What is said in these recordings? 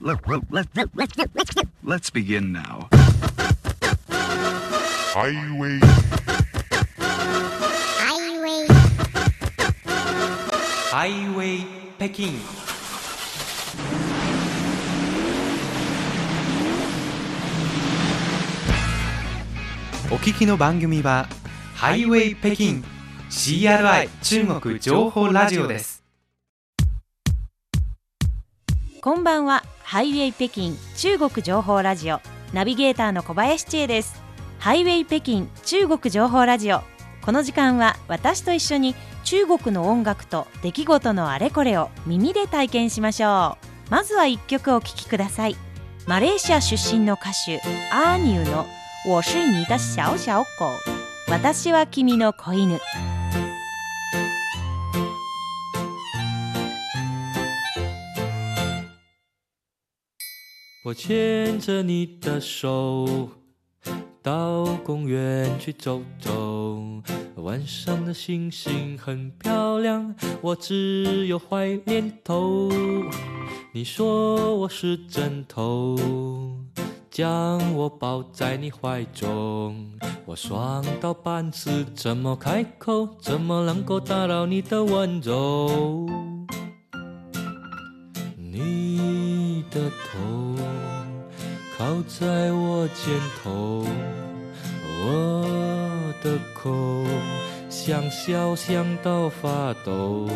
Let, let, let, let, let, let's, let's begin now. Highway Highway ハイウェイ北京お聞きの番組はハイウェイ北京 CRI 中国情報ラジオですこんばんはハイウェイ北京中国情報ラジオ。ナビゲーターの小林千恵です。ハイウェイ北京中国情報ラジオ。この時間は私と一緒に中国の音楽と出来事のあれこれを耳で体験しましょう。まずは一曲お聴きください。マレーシア出身の歌手アーニューの「我是你的小小狗」私は君の子犬我牵着你的手，到公园去走走。晚上的星星很漂亮，我只有坏念头。你说我是枕头，将我抱在你怀中。我爽到半死，怎么开口？怎么能够打扰你的温柔？的头靠在我肩头，我的口想笑想到发抖，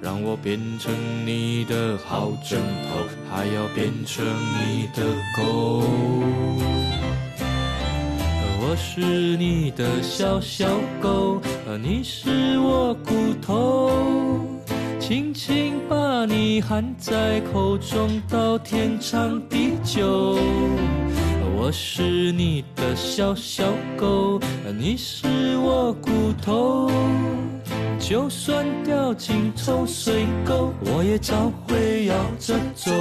让我变成你的好枕头，还要变成你的狗。我是你的小小狗，你是我骨头。轻轻把你含在口中，到天长地久。我是你的小小狗，你是我骨头。就算掉进臭水沟，我也找回摇着走。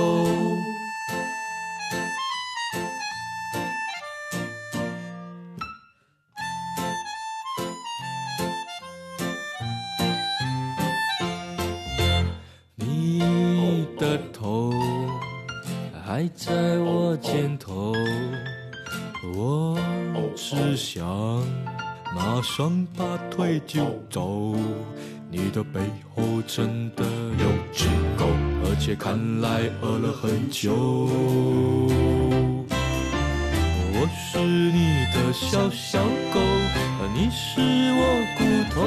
想马上拔腿就走。你的背后真的有只狗，而且看来饿了很久。我是你的小小狗，你是我骨头。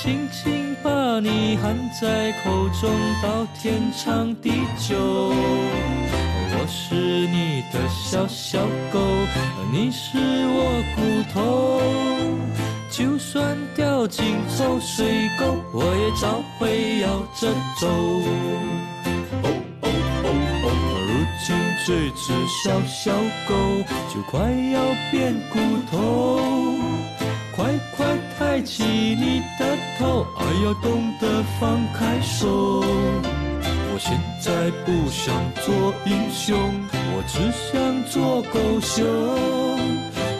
轻轻把你含在口中，到天长地久。是你的小小狗，你是我骨头。就算掉进臭水沟，我也找回摇着走。哦哦哦哦！如今这只小小狗就快要变骨头。快快抬起你的头，爱要懂得放开手。我现在不想做英雄，我只想做狗熊。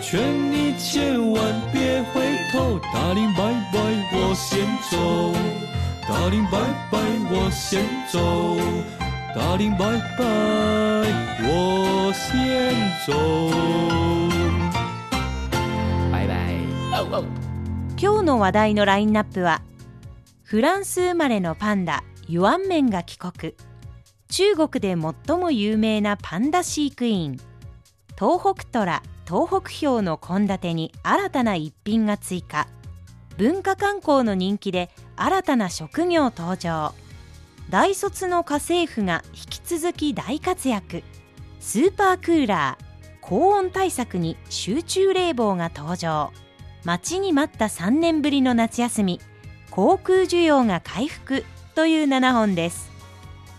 劝你千万别回头，大林拜拜，我先走。大林拜拜，我先走。大林拜拜，我先走。バイバイ今日の話題のラインナップはフランス生まれのパンダユアンメンが帰国中国で最も有名なパンダ飼育員。東北虎東北ヒョウの献立に新たな一品が追加。文化観光の人気で新たな職業登場。大卒の家政婦が引き続き大活躍。スーパークーラー高温対策に集中冷房が登場。待ちに待った3年ぶりの夏休み航空需要が回復という7本です。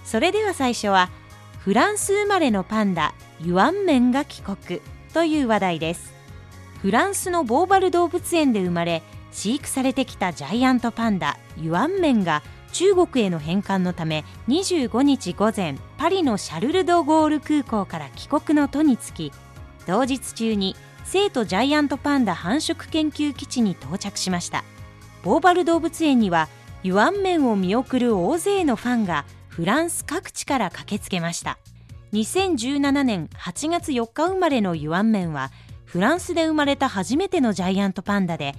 それでは最初はフランス生まれのパンダユアンメンが帰国という話題です。フランスのボーバル動物園で生まれ飼育されてきたジャイアントパンダユアンメンが中国への返還のため25日午前パリのシャルル・ド・ゴール空港から帰国の途につき同日中に生徒ジャイアントパンダ繁殖研究基地に到着しました。ボーバル動物園にはユアンメンを見送る大勢のファンがフランス各地から駆けつけました。2017年8月4日生まれのユアンメンはフランスで生まれた初めてのジャイアントパンダで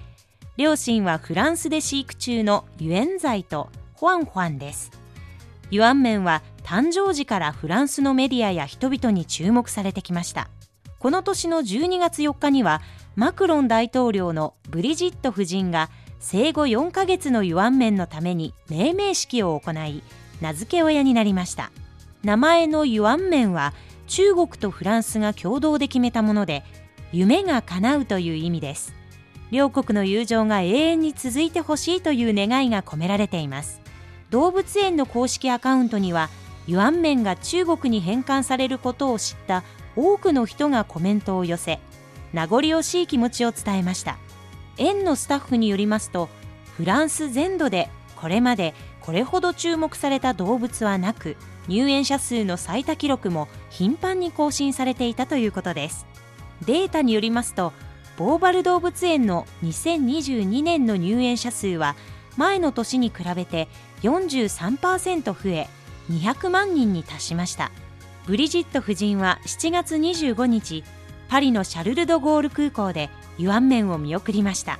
両親はフランスで飼育中のユエンザイとホアンホアンです。ユアンメンは誕生時からフランスのメディアや人々に注目されてきました。この年の12月4日にはマクロン大統領のブリジット夫人が生後4ヶ月のユアンメンのために命名式を行い名付け親になりました。名前のユアンメンは中国とフランスが共同で決めたもので夢が叶うという意味です。両国の友情が永遠に続いてほしいという願いが込められています。動物園の公式アカウントにはユアンメンが中国に返還されることを知った多くの人がコメントを寄せ名残惜しい気持ちを伝えました。園のスタッフによりますとフランス全土でこれまでこれほど注目された動物はなく入園者数の最多記録も頻繁に更新されていたということです。データによりますとボーバル動物園の2022年の入園者数は前の年に比べて43%増え200万人に達しました。ブリジット夫人は7月25日パリのシャルル・ド・ゴール空港でユアンメンを見送りました。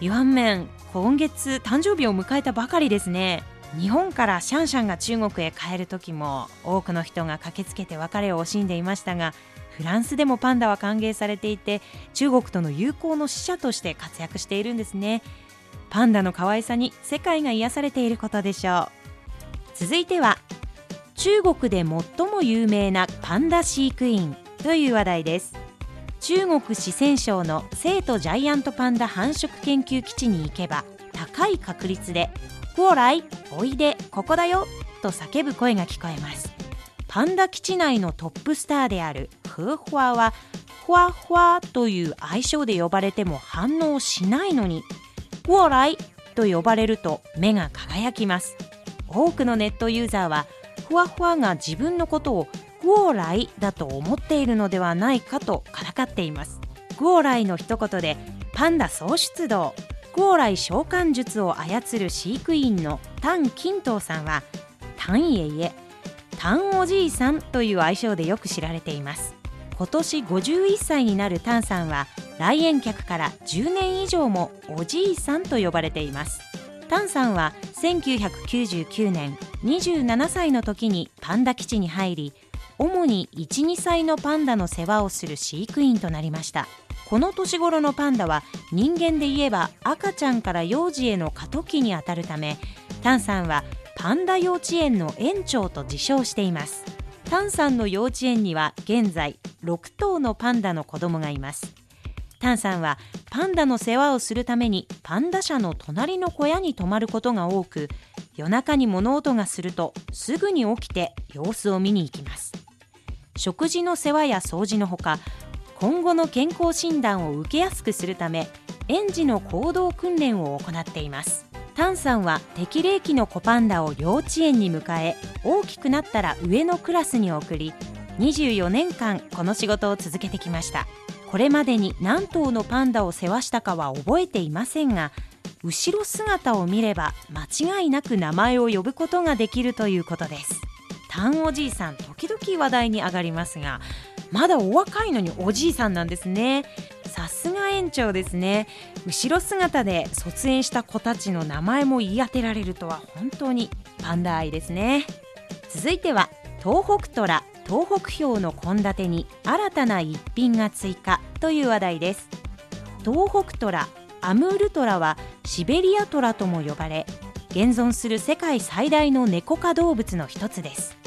ユアンメン今月誕生日を迎えたばかりですね。日本からシャンシャンが中国へ帰る時も多くの人が駆けつけて別れを惜しんでいましたがフランスでもパンダは歓迎されていて中国との友好の使者として活躍しているんですね。パンダの可愛さに世界が癒されていることでしょう。続いては中国で最も有名なパンダ飼育員という話題です。中国四川省の成都ジャイアントパンダ繁殖研究基地に行けば高い確率で「過来おいでここだよ」と叫ぶ声が聞こえます。パンダ基地内のトップスターであるフーフワはフワフワという愛称で呼ばれても反応しないのに「過来」と呼ばれると目が輝きます。多くのネットユーザーはふわふわが自分のことをグオーライだと思っているのではないかとからかっていますグオーライの一言でパンダ総出動グオーライ召喚術を操る飼育員のタン・キントーさんはタンイエイエタンおじいさんという愛称でよく知られています。今年51歳になるタンさんは来園客から10年以上もおじいさんと呼ばれています。タンさんは1999年27歳の時にパンダ基地に入り主に12歳のパンダの世話をする飼育員となりました。この年頃のパンダは人間で言えば赤ちゃんから幼児への過渡期にあたるためタンさんはパンダ幼稚園の園長と自称しています。タンさんの幼稚園には現在6頭のパンダの子供がいます。タンさんはパンダの世話をするためにパンダ舎の隣の小屋に泊まることが多く夜中に物音がするとすぐに起きて様子を見に行きます。食事の世話や掃除のほか今後の健康診断を受けやすくするため園児の行動訓練を行っています。タンさんは適齢期の子パンダを幼稚園に迎え大きくなったら上のクラスに送り24年間この仕事を続けてきました。これまでに何頭のパンダを世話したかは覚えていませんが後ろ姿を見れば間違いなく名前を呼ぶことができるということです。タンおじいさん時々話題に上がりますがまだお若いのにおじいさんなんですね。さすが園長ですね。後ろ姿で卒園した子たちの名前も言い当てられるとは本当にパンダ愛ですね。続いては東北虎東北ヒョウの献立に新たな一品が追加という話題です。東北虎アムールトラはシベリアトラとも呼ばれ現存する世界最大のネコ科動物の一つです。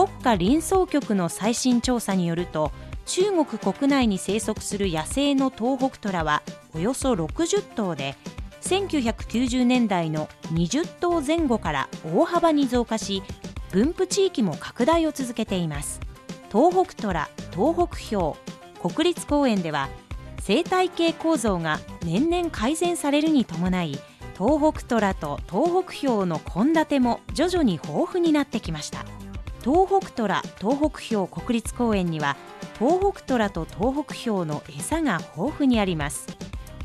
国家林総局の最新調査によると中国国内に生息する野生の東北虎はおよそ60頭で1990年代の20頭前後から大幅に増加し分布地域も拡大を続けています。東北虎東北ヒョウ国立公園では生態系構造が年々改善されるに伴い東北虎と東北ヒョウの献立も徐々に豊富になってきました。東北虎東北ヒョウ国立公園には東北虎と東北ヒョウの餌が豊富にあります。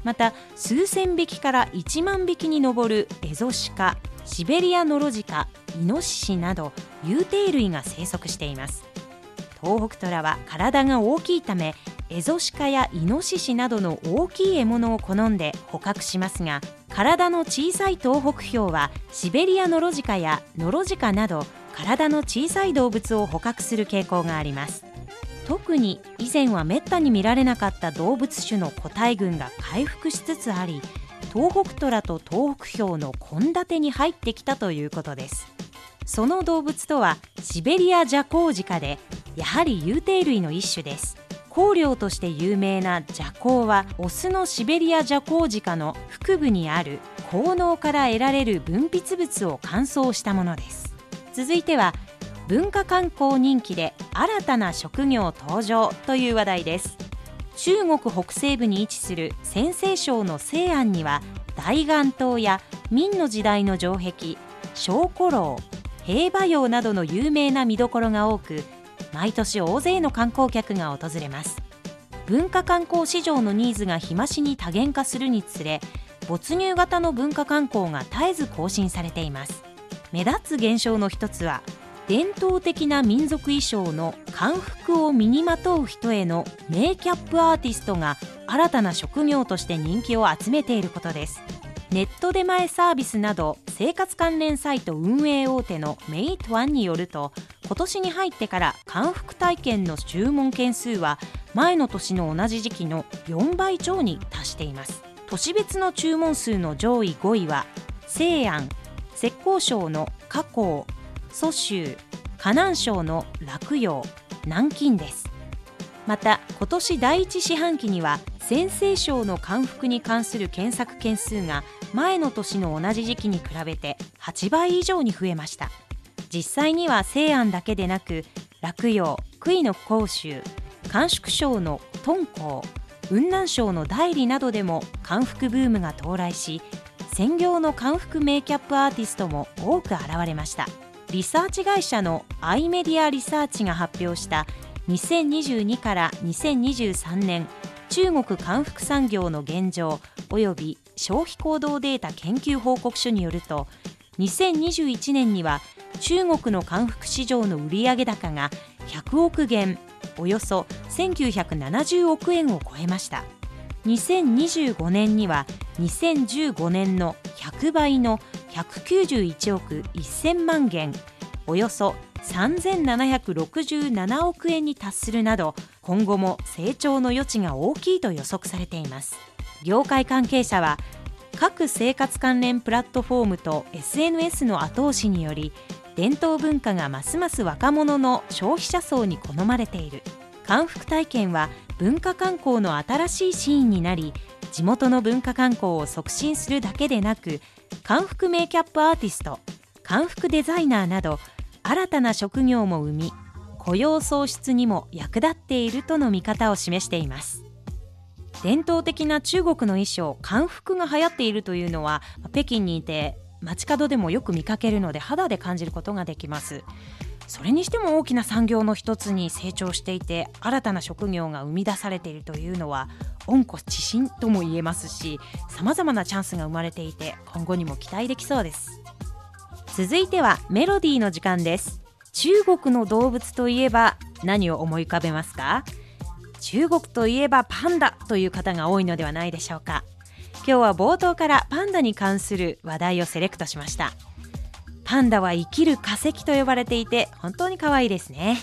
また数千匹から1万匹に上るエゾシカシベリアノロジカイノシシなど有袋類が生息しています。東北トラは体が大きいためエゾシカやイノシシなどの大きい獲物を好んで捕獲しますが体の小さい東北ヒョウはシベリアノロジカやノロジカなど体の小さい動物を捕獲する傾向があります。特に以前はめったに見られなかった動物種の個体群が回復しつつあり東北トラと東北ヒョウの献立に入ってきたということです。その動物とはシベリアジャコウジカでやはり有袋類の一種です。香料として有名なジャコウはオスのシベリアジャコウジカの腹部にある効能から得られる分泌物を乾燥したものです。続いては文化観光人気で新たな職業登場という話題です。中国北西部に位置する陝西省の西安には大雁塔や明の時代の城壁小古楼平和洋などの有名な見どころが多く毎年大勢の観光客が訪れます。文化観光市場のニーズが日増しに多元化するにつれ没入型の文化観光が絶えず更新されています。目立つ現象の一つは伝統的な民族衣装の漢服を身にまとう人へのメイキャップアーティストが新たな職業として人気を集めていることです。ネット出前サービスなど生活関連サイト運営大手のメイトワンによると今年に入ってから漢服体験の注文件数は前の年の同じ時期の4倍超に達しています。都市別の注文数の上位5位は西安浙江省の加工蘇州河南省の洛陽南京です。また今年第一四半期には陝西省の漢服に関する検索件数が前の年の同じ時期に比べて8倍以上に増えました。実際には西安だけでなく洛陽杭の甲州甘粛省の敦煌雲南省の大理などでも漢服ブームが到来し専業の漢服メイキャップアーティストも多く現れました。リサーチ会社のアイメディアリサーチが発表した2022から2023年中国漢服産業の現状及び消費行動データ研究報告書によると2021年には中国の漢服市場の売上高が100億元およそ1970億円を超えました。2025年には2015年の100倍の191億1000万元およそ3767億円に達するなど今後も成長の余地が大きいと予測されています。業界関係者は各生活関連プラットフォームと SNS の後押しにより伝統文化がますます若者の消費者層に好まれている。漢服体験は文化観光の新しいシーンになり地元の文化観光を促進するだけでなく漢服メイキャップアーティスト漢服デザイナーなど新たな職業も生み雇用創出にも役立っているとの見方を示しています。伝統的な中国の衣装漢服が流行っているというのは北京にいて街角でもよく見かけるので肌で感じることができます。それにしても大きな産業の一つに成長していて新たな職業が生み出されているというのは温故知新とも言えますしさまざまなチャンスが生まれていて今後にも期待できそうです。続いてはメロディーの時間です。中国の動物といえば何を思い浮かべますか？中国といえばパンダという方が多いのではないでしょうか。今日は冒頭からパンダに関する話題をセレクトしました。パンダは生きる化石と呼ばれていて本当に可愛いですね。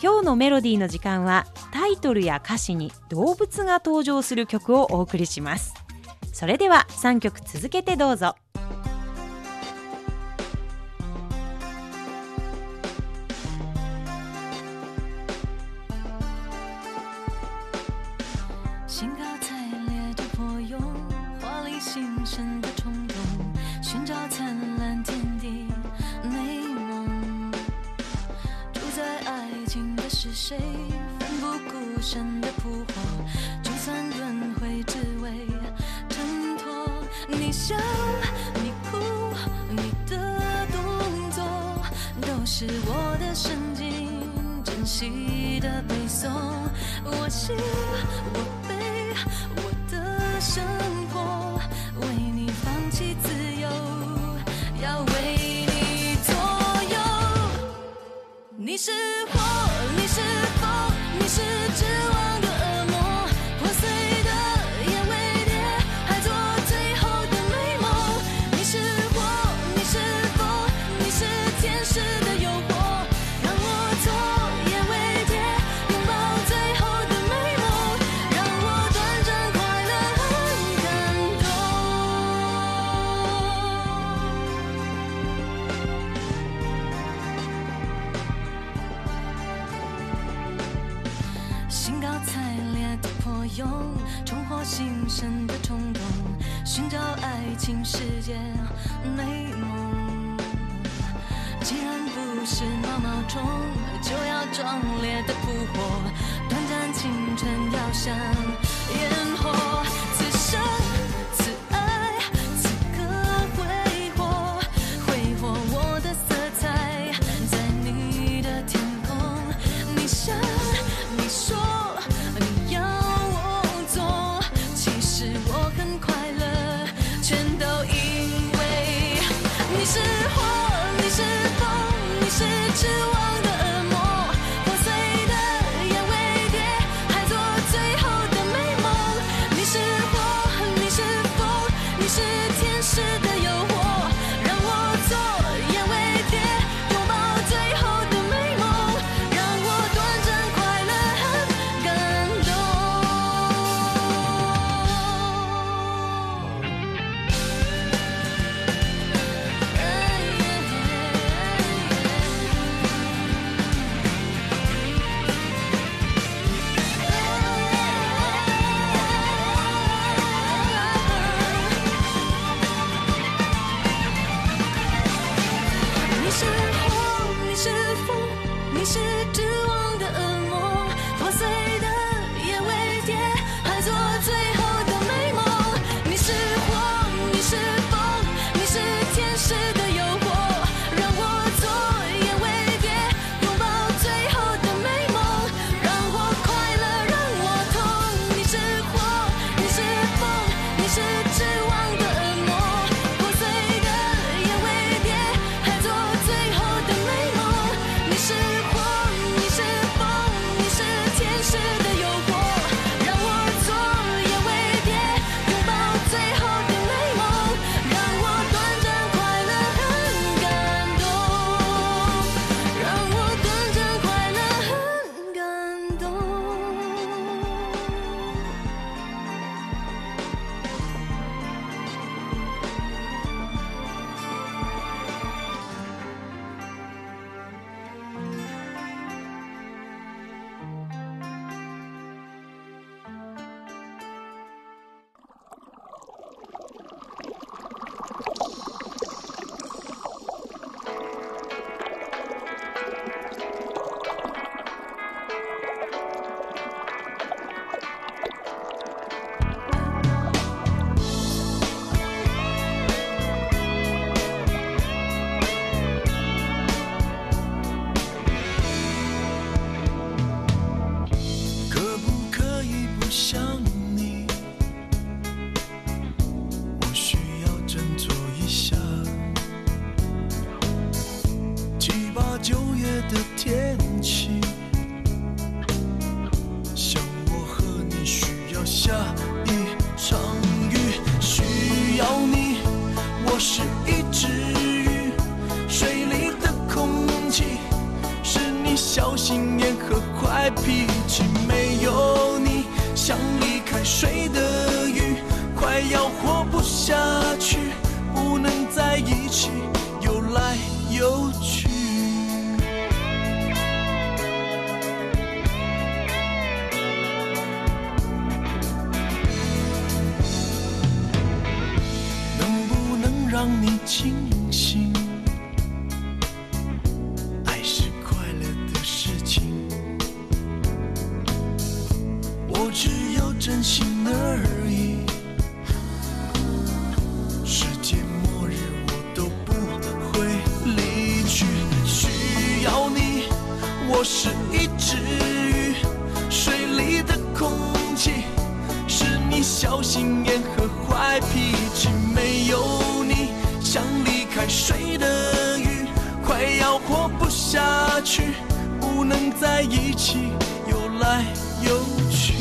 今日のメロディーの時間はタイトルや歌詞に動物が登場する曲をお送りします。それでは3曲続けてどうぞ。兴高采烈的破蛹，华丽新生的谁？奋不顾身的扑火，就算轮回，只为挣脱。你笑，你哭，你的动作，都是我的神经，珍惜的背诵。我喜，我悲，我的生活，为你放弃自由，要为你左右。你。是我，水的鱼，快要活不下去，不能在一起游来游去。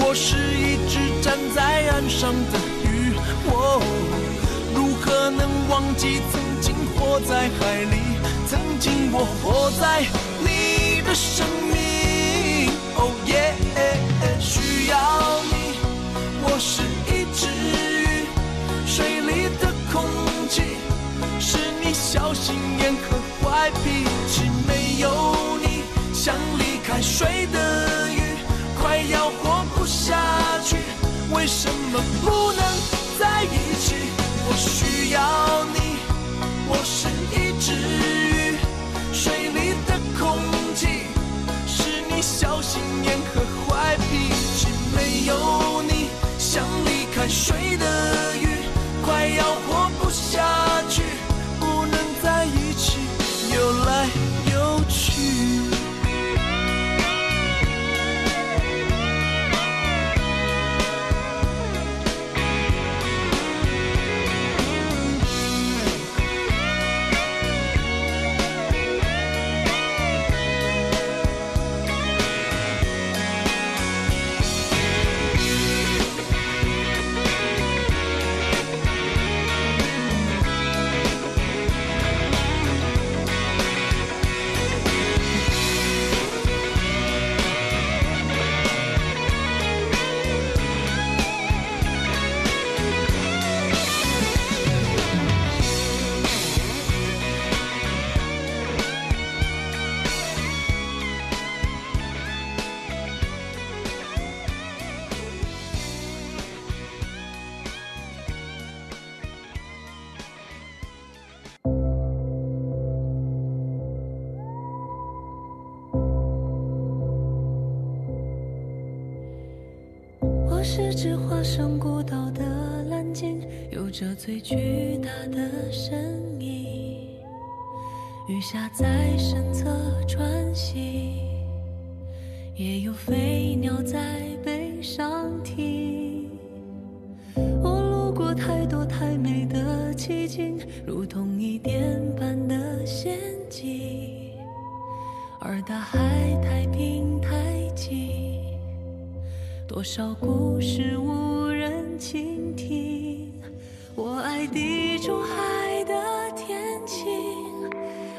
我是一只站在岸上的鱼，我如何能忘记曾经活在海里？曾经我活在生命，哦耶，需要你。我是一只鱼，水里的空气是你小心眼和坏脾气，没有你像离开水的鱼，快要活不下去。为什么不能在一起？我需要你，我是只画上孤岛的蓝鲸，有着最巨大的身影。鱼虾在身侧穿行，也有飞鸟在背上停。我路过太多太美的奇景，如同一点般的陷阱，而大海太平。多少故事无人倾听。我爱地中海的天晴，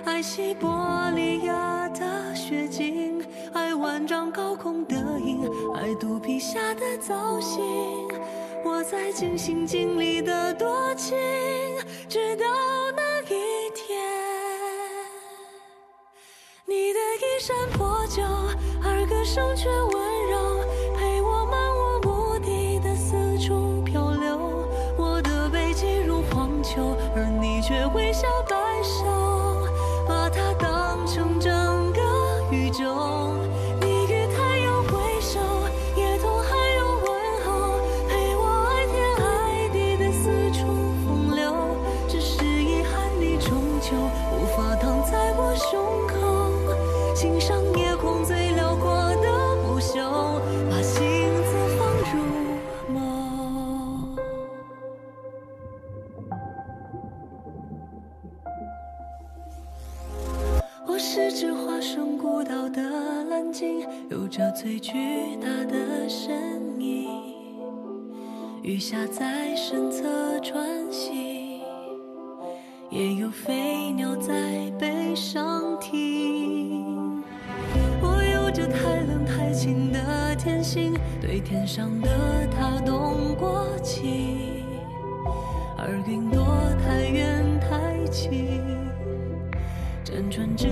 爱西伯利亚的雪景，爱万丈高空的鹰，爱肚皮下的造型。我在尽心尽力的多情，直到那一天。你的衣衫破旧，而歌声却温最巨大的身影。鱼虾在身侧穿行，也有飞鸟在背上停。我有着太冷太清的天性，对天上的它动过情，而云朵太远太轻。辗转之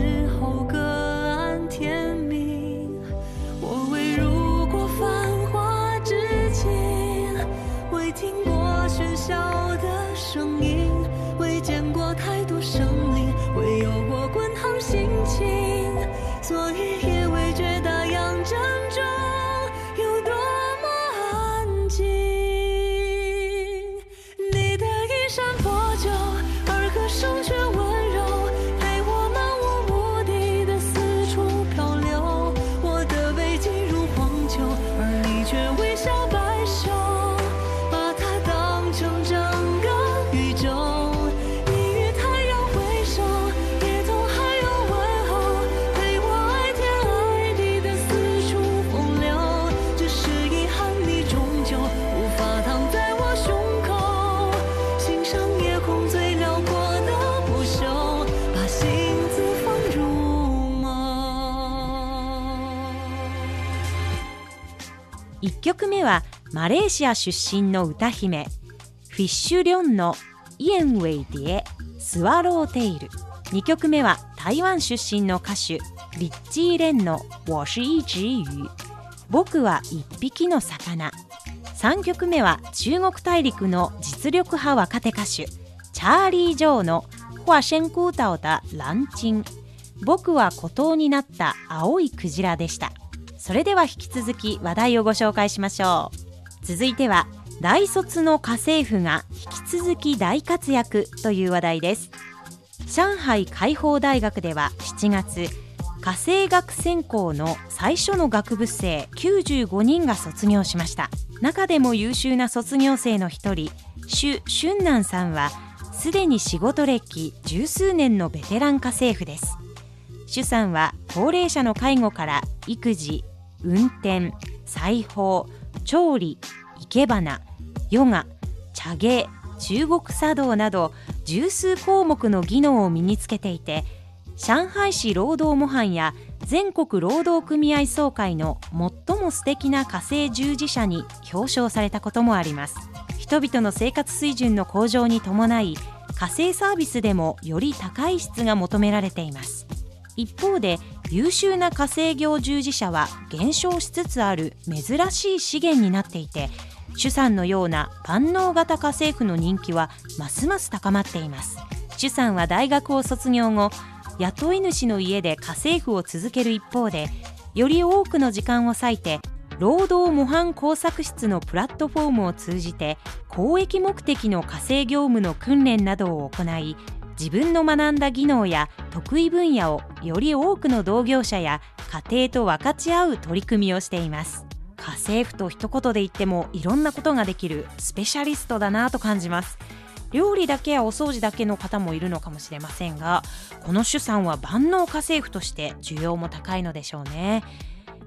1曲目はマレーシア出身の歌姫フィッシュリョンのイエンウェイディエスワローテイル。2曲目は台湾出身の歌手リッチー・レンの我是一只魚僕は一匹の魚。3曲目は中国大陸の実力派若手歌手チャーリー・ジョーの花仙孤島だランチン。僕は孤島になった青いクジラでした。それでは引き続き話題をご紹介しましょう。続いては大卒の家政婦が引き続き大活躍という話題です。上海海邦大学では7月家政学専攻の最初の学部生95人が卒業しました。中でも優秀な卒業生の一人朱春南さんはすでに仕事歴十数年のベテラン家政婦です。朱さんは高齢者の介護から育児運転裁縫調理生け花ヨガ茶芸中国茶道など十数項目の技能を身につけていて上海市労働模範や全国労働組合総会の最も素敵な火星従事者に表彰されたこともあります。人々の生活水準の向上に伴い火星サービスでもより高い質が求められています。一方で優秀な火星業従事者は減少しつつある珍しい資源になっていて主さんのような万能型家政婦の人気はますます高まっています。主さんは大学を卒業後雇い主の家で家政婦を続ける一方でより多くの時間を割いて労働模範工作室のプラットフォームを通じて公益目的の家政業務の訓練などを行い自分の学んだ技能や得意分野をより多くの同業者や家庭と分かち合う取り組みをしています。家政婦と一言で言ってもいろんなことができるスペシャリストだなと感じます。料理だけやお掃除だけの方もいるのかもしれませんがこの主さんは万能家政婦として需要も高いのでしょうね。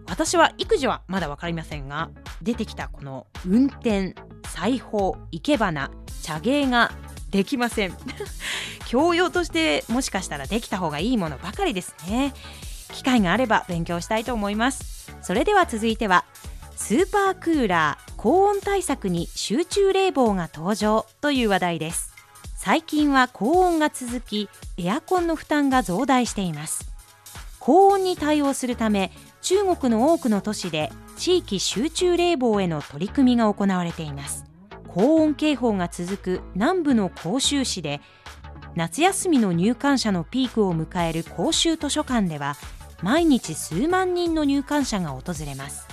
私は育児はまだ分かりませんが出てきたこの運転裁縫生け花茶芸ができません。教養としてもしかしたらできた方がいいものばかりですね。機会があれば勉強したいと思います。それでは続いてはスーパークーラー高温対策に集中冷房が登場という話題です。最近は高温が続きエアコンの負担が増大しています。高温に対応するため中国の多くの都市で地域集中冷房への取り組みが行われています。高温警報が続く南部の広州市で夏休みの入館者のピークを迎える公衆図書館では毎日数万人の入館者が訪れます。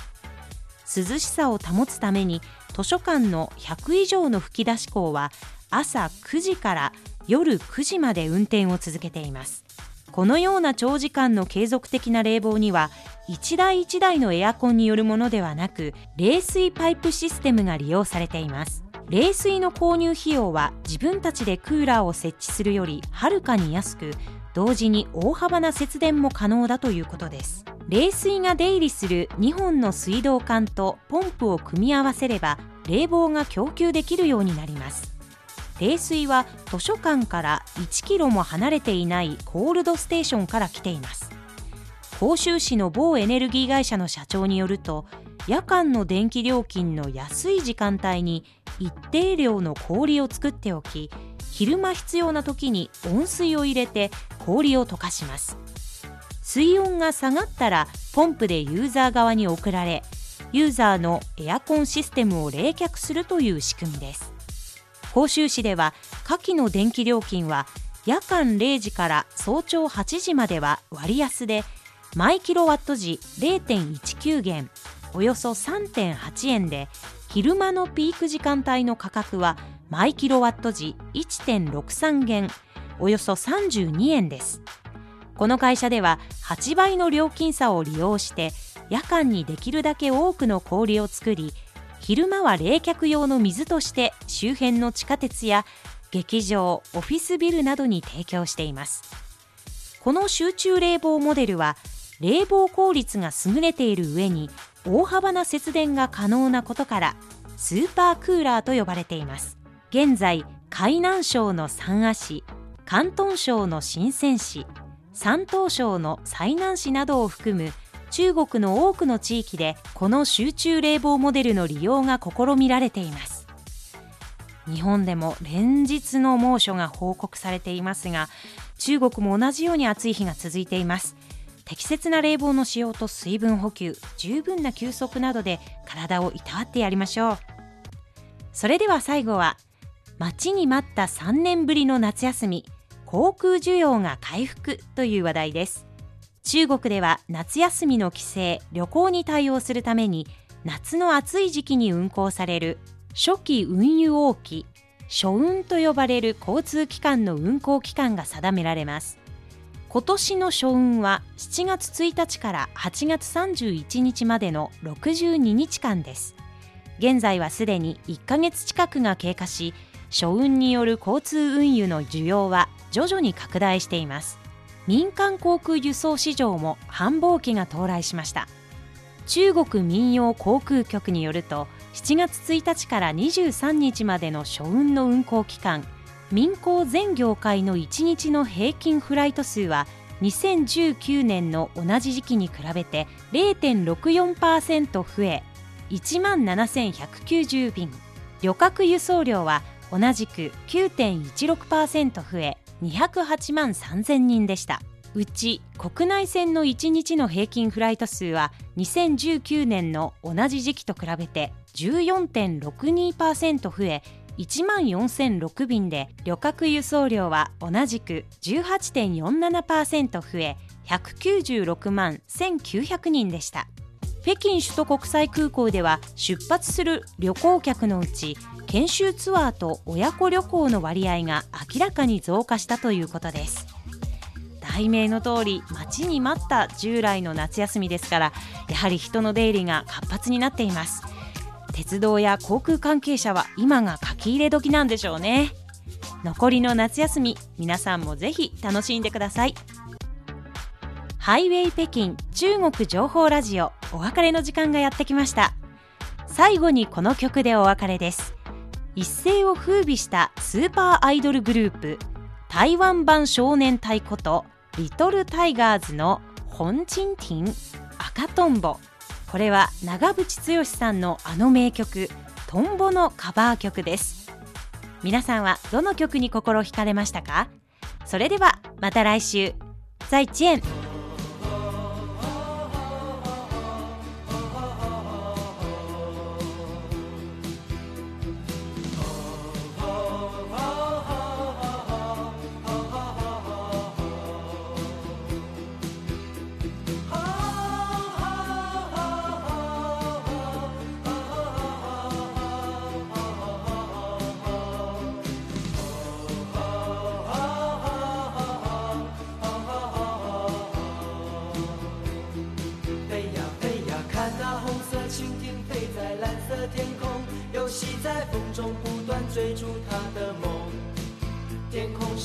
涼しさを保つために図書館の100以上の吹き出し口は朝9時から夜9時まで運転を続けています。このような長時間の継続的な冷房には1台1台のエアコンによるものではなく冷水パイプシステムが利用されています。冷水の購入費用は自分たちでクーラーを設置するよりはるかに安く同時に大幅な節電も可能だということです。冷水が出入りする2本の水道管とポンプを組み合わせれば冷房が供給できるようになります。冷水は図書館から1キロも離れていないコールドステーションから来ています。甲州市の某エネルギー会社の社長によると夜間の電気料金の安い時間帯に一定量の氷を作っておき昼間必要な時に温水を入れて氷を溶かします。水温が下がったらポンプでユーザー側に送られユーザーのエアコンシステムを冷却するという仕組みです。甲州市では夏季の電気料金は夜間0時から早朝8時までは割安で毎キロワット時0.19元およそ3.8円で昼間のピーク時間帯の価格は毎キロワット時1.63元およそ32円です。この会社では8倍の料金差を利用して夜間にできるだけ多くの氷を作り昼間は冷却用の水として周辺の地下鉄や劇場オフィスビルなどに提供しています。この集中冷房モデルは冷房効率が優れている上に大幅な節電が可能なことからスーパークーラーと呼ばれています。現在海南省の三亜市広東省の深セン市山東省の済南市などを含む中国の多くの地域でこの集中冷房モデルの利用が試みられています。日本でも連日の猛暑が報告されていますが中国も同じように暑い日が続いています。適切な冷房の使用と水分補給十分な休息などで体をいたわってやりましょう。それでは最後は待ちに待った3年ぶりの夏休み航空需要が回復という話題です。中国では夏休みの帰省旅行に対応するために夏の暑い時期に運行される初期運輸王期初運と呼ばれる交通機関の運行期間が定められます。今年の初運は7月1日から8月31日までの62日間です。現在はすでに1ヶ月近くが経過し初運による交通運輸の需要は徐々に拡大しています。民間航空輸送市場も繁忙期が到来しました。中国民謡航空局によると7月1日から23日までの初運の運行期間民航全業界の1日の平均フライト数は2019年の同じ時期に比べて0.64%増え1万7190便。旅客輸送量は同じく9.16%増え208万3000人でした。うち国内線の1日の平均フライト数は2019年の同じ時期と比べて14.62%増え1万4006便で旅客輸送量は同じく18.47%増え196万1900人でした。北京首都国際空港では出発する旅行客のうち研修ツアーと親子旅行の割合が明らかに増加したということです。題名の通り待ちに待った従来の夏休みですからやはり人の出入りが活発になっています。鉄道や航空関係者は今が書き入れ時なんでしょうね。残りの夏休み皆さんもぜひ楽しんでください。ハイウェイ北京中国情報ラジオお別れの時間がやってきました。最後にこの曲でお別れです。一世を風靡したスーパーアイドルグループ台湾版少年隊ことリトルタイガーズの本鎮ン赤とんぼこれは長渕剛さんのあの名曲「トンボ」のカバー曲です。皆さんはどの曲に心惹かれましたか？それではまた来週。再见。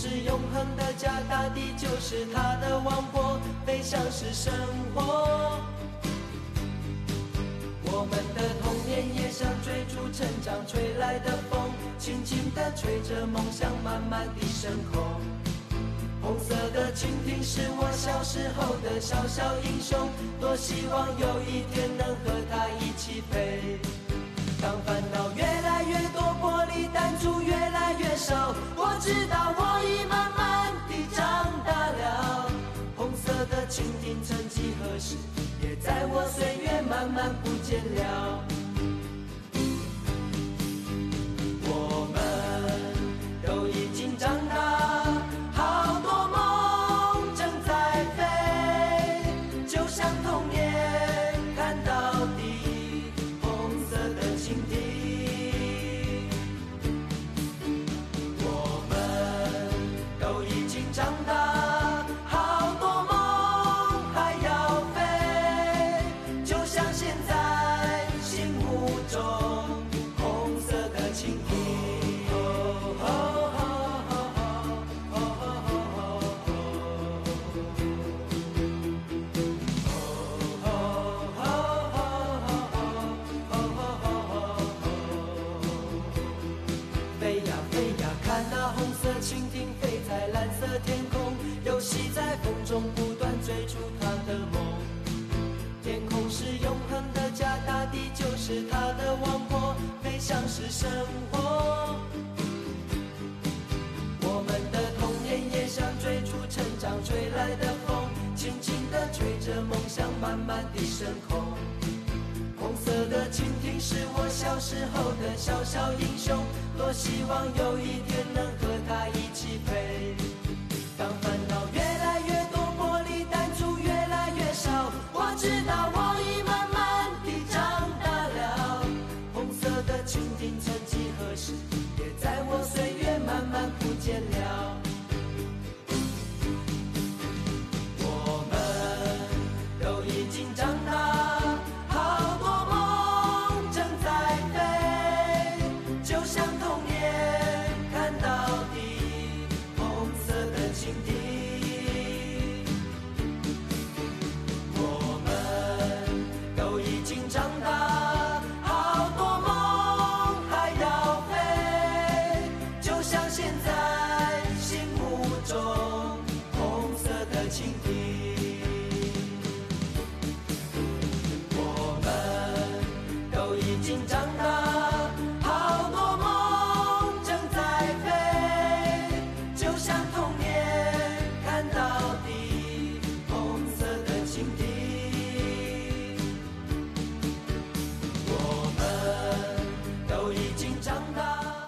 是永恒的家，大地就是它的王国，飞翔是生活。我们的童年也像追逐成长吹来的风，轻轻地吹着梦想，慢慢地升空。红色的蜻蜓是我小时候的小小英雄，多希望有一天能和它一起飞。当烦恼越来越多，玻璃弹珠越来越少，我知道曾经曾几何时，也在我岁月慢慢不见了。